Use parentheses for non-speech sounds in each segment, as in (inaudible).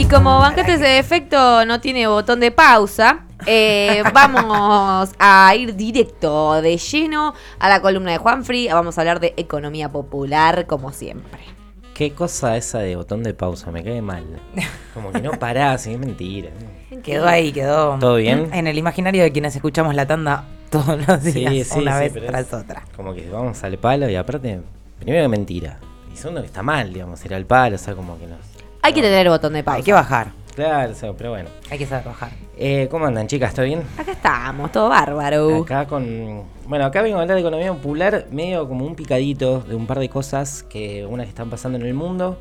Y como Banquetes de Efecto no tiene botón de pausa, eh, (laughs) vamos a ir directo de lleno a la columna de Juanfrey. Vamos a hablar de economía popular, como siempre. Qué cosa esa de botón de pausa, me cae mal. Como que no parás, es mentira. Quedó ahí, quedó. ¿Todo bien? En el imaginario de quienes escuchamos la tanda todos los días, Sí, sí, una sí, vez tras otra. Como que vamos al palo y aparte, primero que mentira. Y segundo que está mal, digamos, ir al palo, o sea, como que nos... Hay que tener botón de pausa. Hay que bajar, Claro, pero bueno. hay que saber bajar. Eh, ¿Cómo andan, chicas? ¿Todo bien? Acá estamos, todo bárbaro. Acá con. Bueno, acá vengo a hablar de economía popular, medio como un picadito de un par de cosas que unas que están pasando en el mundo,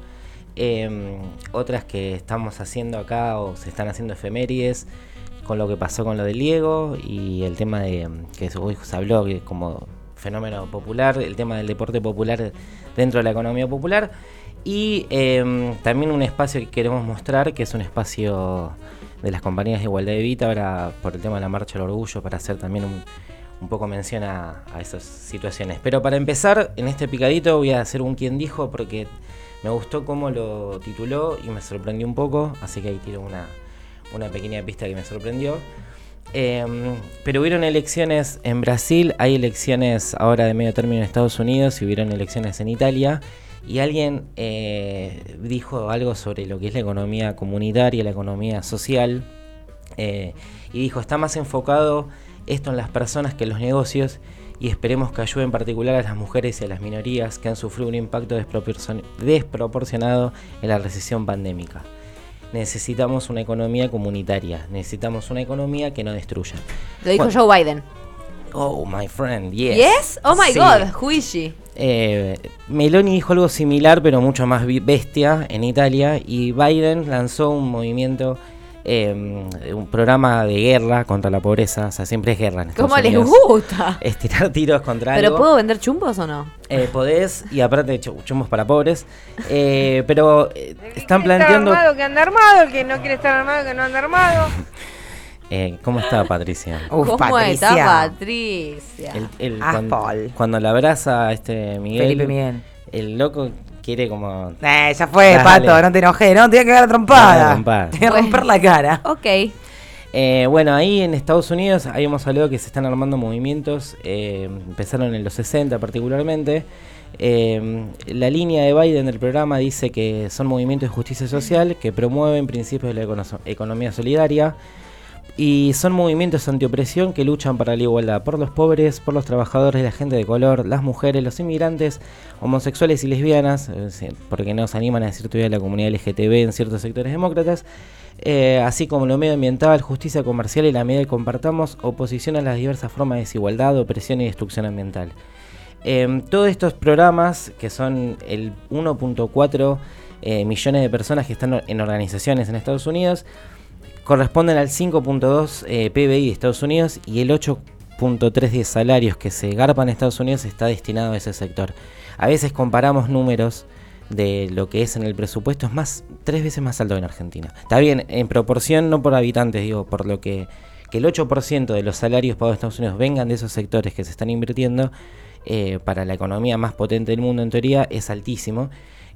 eh, otras que estamos haciendo acá o se están haciendo efemérides, con lo que pasó con lo del Diego y el tema de que hoy se habló que como fenómeno popular, el tema del deporte popular dentro de la economía popular. Y eh, también un espacio que queremos mostrar, que es un espacio de las compañías de igualdad de vida, ahora por el tema de la marcha del orgullo, para hacer también un, poco mención a, esas situaciones. Pero para empezar, en este picadito voy a hacer un quien dijo, porque me gustó cómo lo tituló y me sorprendió un poco, así que ahí tiro una, una pequeña pista que me sorprendió. Eh, pero hubieron elecciones en Brasil, hay elecciones ahora de medio término en Estados Unidos y hubieron elecciones en Italia. Y alguien eh, dijo algo sobre lo que es la economía comunitaria, la economía social. eh, y dijo, está más enfocado esto en las personas que en los negocios y esperemos que ayude en particular a las mujeres y a las minorías que han sufrido un impacto desproporcion- desproporcionado en la recesión pandémica. Necesitamos una economía comunitaria, necesitamos una economía que no destruya. Lo dijo Bueno. Joe Biden. Oh, my friend, yes. Yes? Oh my Sí. god, who is she? Eh, Meloni dijo algo similar, pero mucho más bestia en Italia. Y Biden lanzó un movimiento, eh, un programa de guerra contra la pobreza. O sea, siempre es guerra en Estados ¿Cómo les Unidos. gusta? (laughs) Es tirar tiros contra ¿Pero algo. puedo vender chumbos o no? Eh, podés, y aparte, chu- chumbos para pobres. Eh, pero eh, están planteando. Armado, que anda armado, el que no quiere estar armado, que no anda armado. Eh, (laughs) ¿Cómo está Patricia? Uf, ¿Cómo Patricia. está Patricia? El, el- Ah, cuando, Paul. cuando la abraza a este Miguel, Felipe Miguel. el loco quiere como Eh, ya fue, Dale. pato, no te enojé, no, te voy a cagar trompada. Te voy a romper la cara. Ok. Eh, bueno, ahí en Estados Unidos habíamos hablado que se están armando movimientos, eh, empezaron en los 60 particularmente. Eh, la línea de Biden del programa dice que son movimientos de justicia social que promueven principios de la econo- economía solidaria y son movimientos antiopresión que luchan para la igualdad por los pobres, por los trabajadores, la gente de color, las mujeres, los inmigrantes, homosexuales y lesbianas, porque nos animan a decir todavía la comunidad LGTB en ciertos sectores demócratas, eh, así como lo medioambiental, justicia comercial y la medida que compartamos, oposición a las diversas formas de desigualdad, opresión y destrucción ambiental. Eh, todos estos programas, que son el 1.4 eh, millones de personas que están en organizaciones en Estados Unidos, corresponden al 5.2 eh, PBI de Estados Unidos y el 8.3 de salarios que se garpan en Estados Unidos está destinado a ese sector. A veces comparamos números de lo que es en el presupuesto, es más, tres veces más alto que en Argentina. Está bien, en proporción, no por habitantes, digo, por lo que, que el 8% de los salarios pagados en Estados Unidos vengan de esos sectores que se están invirtiendo, eh, para la economía más potente del mundo en teoría, es altísimo.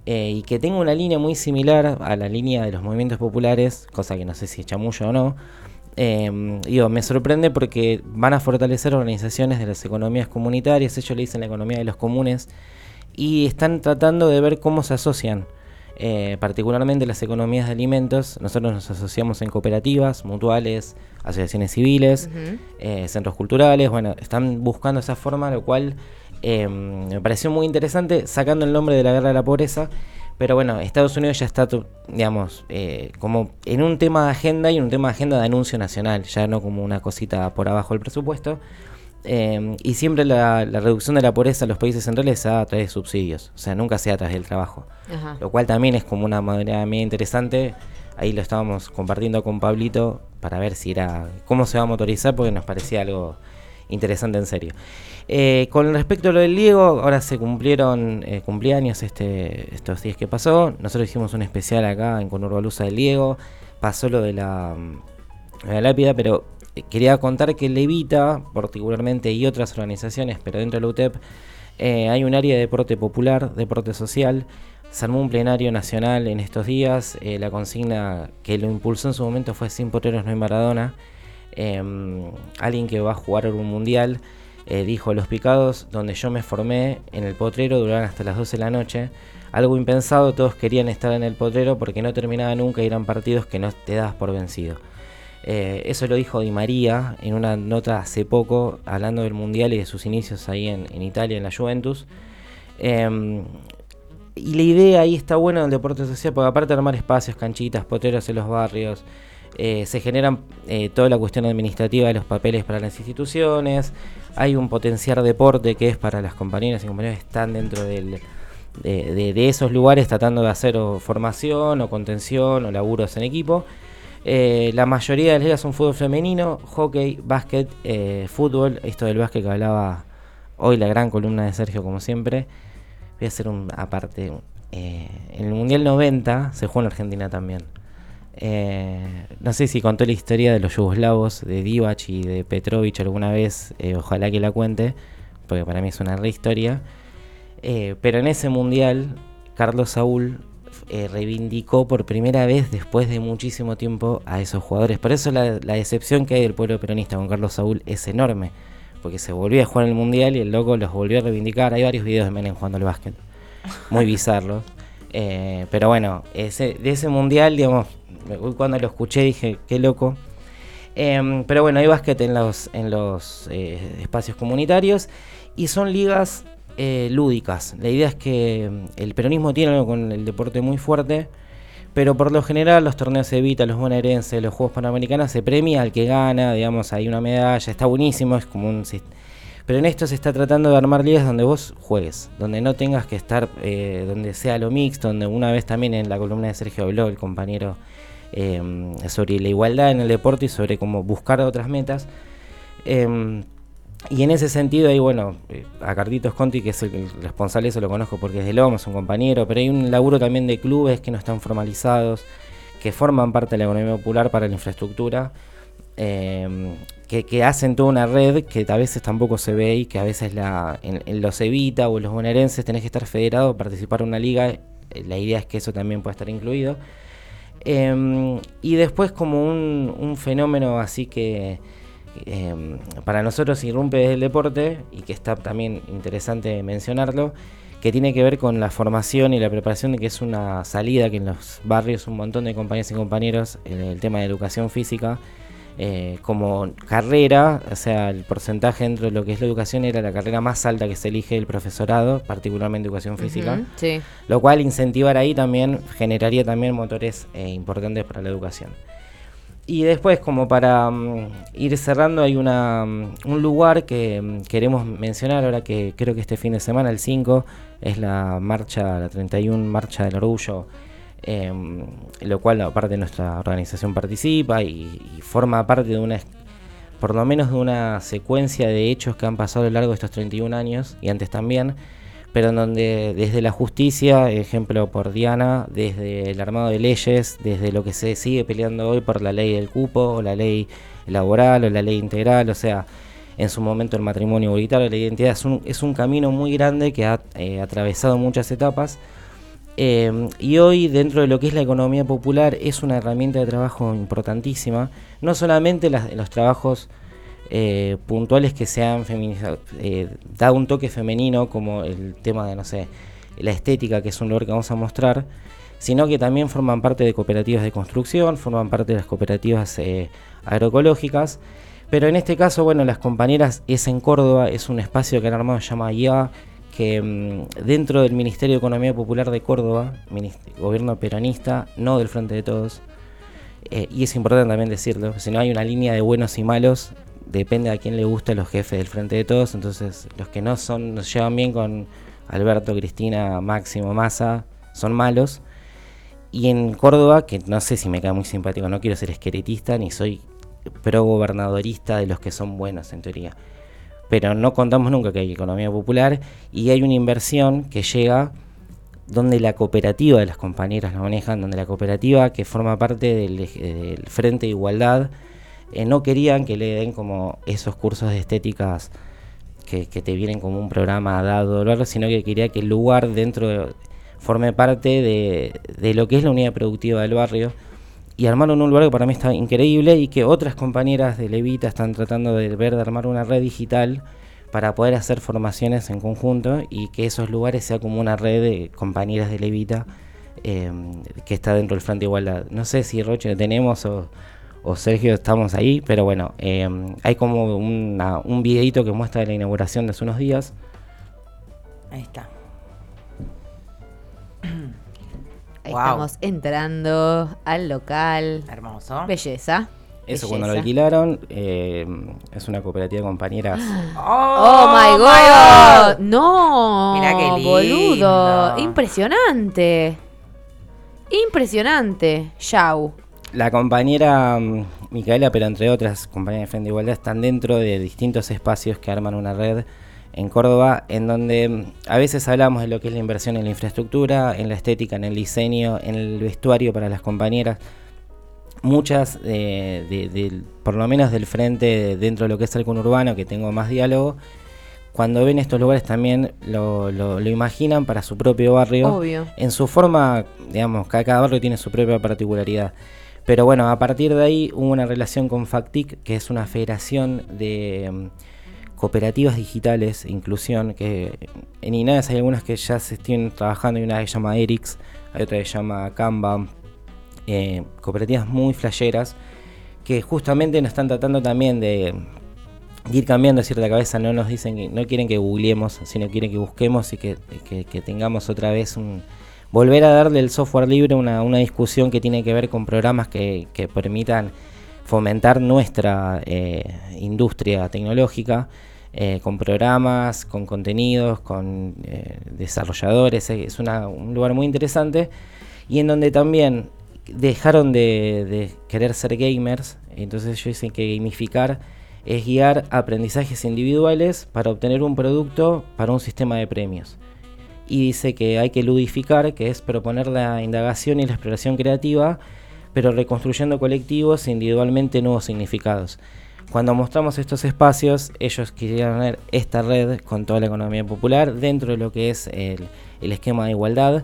Eh, y que tenga una línea muy similar a la línea de los movimientos populares, cosa que no sé si es chamullo o no. eh, digo, me sorprende porque van a fortalecer organizaciones de las economías comunitarias, ellos le dicen la economía de los comunes, y están tratando de ver cómo se asocian, eh, particularmente las economías de alimentos. Nosotros nos asociamos en cooperativas, mutuales, asociaciones civiles, eh, centros culturales, bueno, están buscando esa forma, lo cual eh, me pareció muy interesante, sacando el nombre de la guerra de la pobreza, pero bueno, Estados Unidos ya está, digamos, eh, como en un tema de agenda y en un tema de agenda de anuncio nacional, ya no como una cosita por abajo del presupuesto. Eh, y siempre la, la reducción de la pobreza en los países centrales se da a través de subsidios, o sea, nunca se da a través del trabajo Ajá. lo cual también es como una manera media interesante. Ahí lo estábamos compartiendo con Pablito para ver si era cómo se va a motorizar, porque nos parecía algo interesante en serio. Eh, con respecto a lo del Diego, ahora se cumplieron eh, cumpleaños este, estos días que pasó. Nosotros hicimos un especial acá en Conurbalusa del Diego. Pasó lo de la, mm, lápida, pero eh, quería contar que Levita, particularmente, y otras organizaciones, pero dentro de la UTEP, eh, hay un área de deporte popular, deporte social. Se armó un plenario nacional en estos días. la consigna que lo impulsó en su momento fue Sin potreros no hay Maradona. Em, alguien que va a jugar un mundial eh, dijo: Los picados, donde yo me formé en el potrero, duraban hasta las 12 de la noche. Algo impensado, todos querían estar en el potrero porque no terminaba nunca y eran partidos que no te dabas por vencido. Eh, eso lo dijo Di María en una nota hace poco, hablando del Mundial y de sus inicios ahí en, en Italia, en la Juventus. Em, y la idea ahí está buena del deporte social, porque aparte de armar espacios, canchitas, potreros en los barrios, eh, se generan eh, toda la cuestión administrativa de los papeles para las instituciones, hay un potenciar deporte que es para las compañeras y compañeros que están dentro de, esos lugares tratando de hacer o formación o contención o laburos en equipo. Eh, la mayoría de las ligas son fútbol femenino, hockey, básquet, fútbol. Esto del básquet que hablaba hoy la gran columna de Sergio como siempre. Voy a hacer un aparte. en el Mundial 90 se jugó en Argentina también. Eh, no sé si contó la historia de los yugoslavos, de Divac y de Petrovic alguna vez. eh, ojalá que la cuente, porque para mí es una re historia. Eh, pero en ese mundial, Carlos Saúl reivindicó por primera vez después de muchísimo tiempo a esos jugadores. Por eso la, la decepción que hay del pueblo peronista con Carlos Saúl es enorme. Porque se volvió a jugar en el mundial y el loco los volvió a reivindicar. Hay varios videos de Menem jugando al básquet. Muy bizarros. (laughs) Pero bueno, ese, de ese mundial, digamos, cuando lo escuché dije, qué loco. Em, pero bueno, hay básquet en los, en los eh, espacios comunitarios y son ligas eh, lúdicas. La idea es que mm, el peronismo tiene algo con el deporte muy fuerte, pero por lo general los torneos Evita, los bonaerenses, los Juegos Panamericanos se premia al que gana, digamos, hay una medalla, está buenísimo, es como un... Pero en esto se está tratando de armar ligas donde vos juegues, donde no tengas que estar, eh, donde sea lo mixto, donde una vez también en la columna de Sergio habló el compañero eh, sobre la igualdad en el deporte y sobre cómo buscar otras metas. Eh, y en ese sentido, ahí bueno, eh, a Carlitos Conti, que es el, responsable, eso lo conozco porque es de Loma, es un compañero, pero hay un laburo también de clubes que no están formalizados, que forman parte de la economía popular para la infraestructura, eh, que, que hacen toda una red que a veces tampoco se ve y que a veces la, en, en los Evita o en los bonaerenses tenés que estar federado, participar en una liga, eh, la idea es que eso también pueda estar incluido. Eh, y después como un, un fenómeno así que eh, para nosotros irrumpe desde el deporte y que está también interesante mencionarlo, que tiene que ver con la formación y la preparación que es una salida que en los barrios un montón de compañeras y compañeros en el tema de educación física eh, como carrera, o sea, el porcentaje dentro de lo que es la educación era la carrera más alta que se elige el profesorado, particularmente educación física. Sí. Lo cual incentivar ahí también generaría también motores eh, importantes para la educación. Y después, como para mm, ir cerrando, hay una, mm, un lugar que mm, queremos mencionar ahora que creo que este fin de semana, el 5, es la marcha, la 31 Marcha del Orgullo, em, lo cual aparte nuestra organización participa y, forma parte de una, por lo menos de una secuencia de hechos que han pasado a lo largo de estos 31 años y antes también, pero en donde desde la justicia, ejemplo por Diana, desde el armado de leyes, desde lo que se sigue peleando hoy por la ley del cupo, o la ley laboral, o la ley integral, o sea, en su momento el matrimonio igualitario, la identidad, es un, es un camino muy grande que ha eh, atravesado muchas etapas. Eh, y hoy dentro de lo que es la economía popular es una herramienta de trabajo importantísima, no solamente los trabajos eh, puntuales que se han feminizado, eh, un toque femenino como el tema de, no sé, la estética, que es un lugar que vamos a mostrar, sino que también forman parte de cooperativas de construcción, forman parte de las cooperativas eh, agroecológicas, pero en este caso, bueno, las compañeras es en Córdoba, es un espacio que han armado se llama IA, que mm, dentro del Ministerio de Economía Popular de Córdoba, gobierno peronista, no del Frente de Todos, eh, y es importante también decirlo, si no hay una línea de buenos y malos, depende a quién le gusta los jefes del Frente de Todos, entonces los que no son, nos llevan bien con Alberto, Cristina, Máximo, Massa, son malos. Y en Córdoba, que no sé si me queda muy simpático, no quiero ser esqueletista ni soy pro gobernadorista de los que son buenos en teoría. Pero no contamos nunca que hay economía popular y hay una inversión que llega donde la cooperativa de las compañeras la manejan, donde la cooperativa que forma parte del, del Frente de Igualdad eh, no querían que le den como esos cursos de estéticas que, te vienen como un programa dado, algo, sino que quería que el lugar dentro de- forme parte de lo que es la unidad productiva del barrio y armaron un lugar que para mí está increíble y que otras compañeras de Levita están tratando de ver de armar una red digital para poder hacer formaciones en conjunto y que esos lugares sea como una red de compañeras de Levita eh, que está dentro del Frente de Igualdad. No sé si Roche tenemos o, o Sergio estamos ahí, pero bueno, eh, hay como una- un videito que muestra la inauguración de hace unos días. Ahí está. Wow. estamos entrando al local. Hermoso. Belleza. Eso Belleza. cuando lo alquilaron, eh, es una cooperativa de compañeras. (gasps) Oh, my god. No. Mirá qué lindo. Boludo. Impresionante. Impresionante. Yau. La compañera mm, Micaela, pero entre otras compañeras de Frente de Igualdad, están dentro de distintos espacios que arman una red en Córdoba, en donde mm, a veces hablamos de lo que es la inversión en la infraestructura, en la estética, en el diseño, en el vestuario para las compañeras. Muchas, eh, de- por lo menos del frente dentro de lo que es el conurbano, que tengo más diálogo, cuando ven estos lugares también lo, lo- lo imaginan para su propio barrio Obvio. en su forma, digamos, cada, cada barrio tiene su propia particularidad. Pero bueno, a partir de ahí hubo una relación con FACTIC, que es una federación de mm, cooperativas digitales inclusión, que en INAES hay algunas que ya se están trabajando, y una que se llama ERIX, hay otra que se llama Canva, eh, cooperativas muy flasheras, que justamente nos están tratando también de, ir cambiando cierta cabeza, no nos dicen que no quieren que googleemos, sino quieren que busquemos y que, tengamos otra vez un volver a darle el software libre una, una discusión que tiene que ver con programas que, que permitan fomentar nuestra eh, industria tecnológica eh, con programas, con contenidos, con eh, desarrolladores. eh, Es una- un lugar muy interesante y en donde también dejaron de, de querer ser gamers. Entonces ellos dicen que gamificar es guiar aprendizajes individuales para obtener un producto para un sistema de premios. Y dice que hay que ludificar, que es proponer la indagación y la exploración creativa, pero reconstruyendo colectivos e individualmente nuevos significados. Cuando mostramos estos espacios, ellos querían ver esta red con toda la economía popular dentro de lo que es el, esquema de igualdad,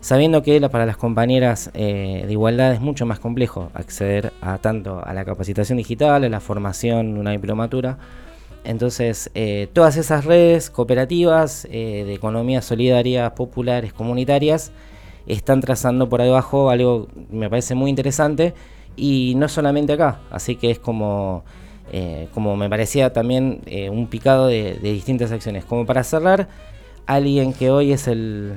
sabiendo que para las compañeras eh, de igualdad es mucho más complejo acceder a tanto a la capacitación digital, a la formación, una diplomatura. Entonces, eh, todas esas redes cooperativas eh, de economía solidaria, populares, comunitarias, están trazando por ahí algo que me parece muy interesante y no solamente acá, así que es como, eh, como me parecía también eh, un picado de, de distintas acciones. Como para cerrar, alguien que hoy es el,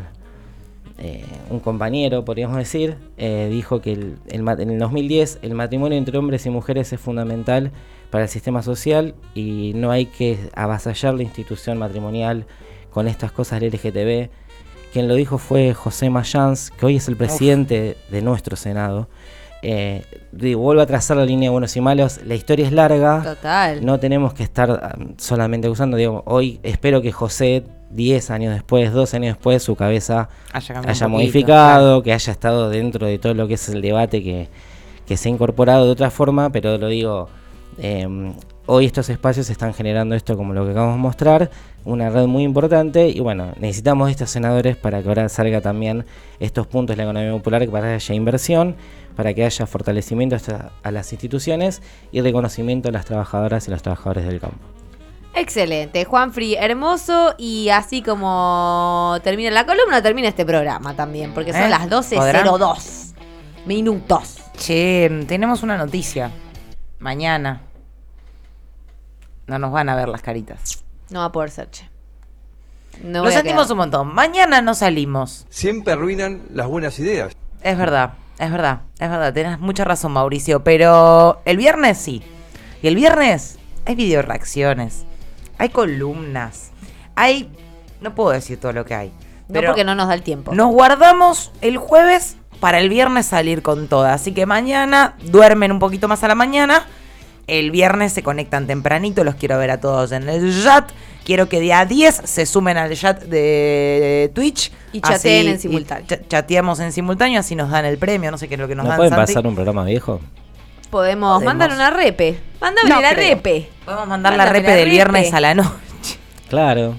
eh, un compañero, podríamos decir, eh, dijo que el- en el 2010 el matrimonio entre hombres y mujeres es fundamental para el sistema social y no hay que avasallar la institución matrimonial con estas cosas del LGTB. Quien lo dijo fue José Mayans, que hoy es el presidente de nuestro Senado. Eh, vuelvo a trazar la línea de buenos y malos. La historia es larga. Total. No tenemos que estar um, solamente usando. Digo, hoy espero que José, 10 años después, 12 años después, su cabeza Haya haya poquito, modificado, que haya estado dentro de todo lo que es el debate que, que se ha incorporado de otra forma, pero lo digo, eh, hoy estos espacios están generando esto como lo que acabamos de mostrar, una red muy importante y bueno, necesitamos estos senadores para que ahora salga también estos puntos de la economía popular, para que haya inversión, para que haya fortalecimiento a las instituciones y reconocimiento a las trabajadoras y los trabajadores del campo. Excelente, Juanfri, hermoso. Y así como termina la columna, termina este programa también, porque son ¿Eh? las ¿Podrán? 12.02 minutos. Che, tenemos una noticia. Mañana. No nos van a ver las caritas. No va a poder ser, che. No Lo sentimos quedar. un montón. Mañana no salimos. Siempre arruinan las buenas ideas. Es verdad, es verdad, es verdad. Tenés mucha razón, Mauricio. Pero el viernes sí. Y el viernes hay video reacciones. Hay columnas. Hay. No puedo decir todo lo que hay. No Pero porque no nos da el tiempo. Nos guardamos el jueves para el viernes salir con toda. Así que mañana duermen un poquito más a la mañana. El viernes se conectan tempranito. Los quiero ver a todos en el chat. Quiero que día 10 se sumen al chat de Twitch. Y chateen en y simultáneo. cha- chateamos en simultáneo, así nos dan el premio. No sé qué es lo que nos ¿No dan. pueden Santi. pasar un programa viejo? Podemos, Podemos. mandar una repe. Mándame No la creo. repe. Podemos mandar la repe la del repe. viernes a la noche. Claro.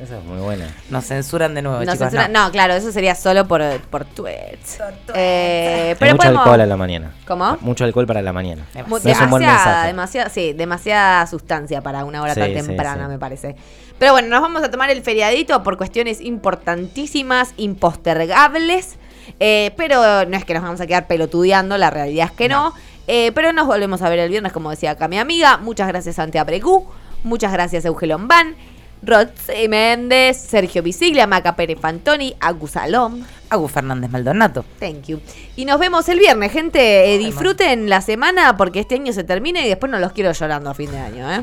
Esa es muy buena. Nos censuran de nuevo, No, chicos. censura- no. no, claro, eso sería solo por, por tweets. Eh, pero mucho podemos- alcohol a la mañana. ¿Cómo? Mucho alcohol para la mañana. Mu- No es un buen demasiada, mensaje. demasiada, sí, demasiada sustancia para una hora Sí, tan sí, temprana, sí. me parece. Pero bueno, nos vamos a tomar el feriadito por cuestiones importantísimas, impostergables. eh, pero no es que nos vamos a quedar pelotudeando, la realidad es que no. Eh, pero nos volvemos a ver el viernes, como decía acá mi amiga. Muchas gracias, Santiago Precú. Muchas gracias, Eugelón Van. Rod Méndez, Sergio Visiglia, Maca Pérez Fantoni, Agus Salom. Agus Fernández Maldonado. Thank you. Y nos vemos el viernes, gente. Eh, disfruten la semana porque este año se termina y después no los quiero llorando a fin de año, ¿eh?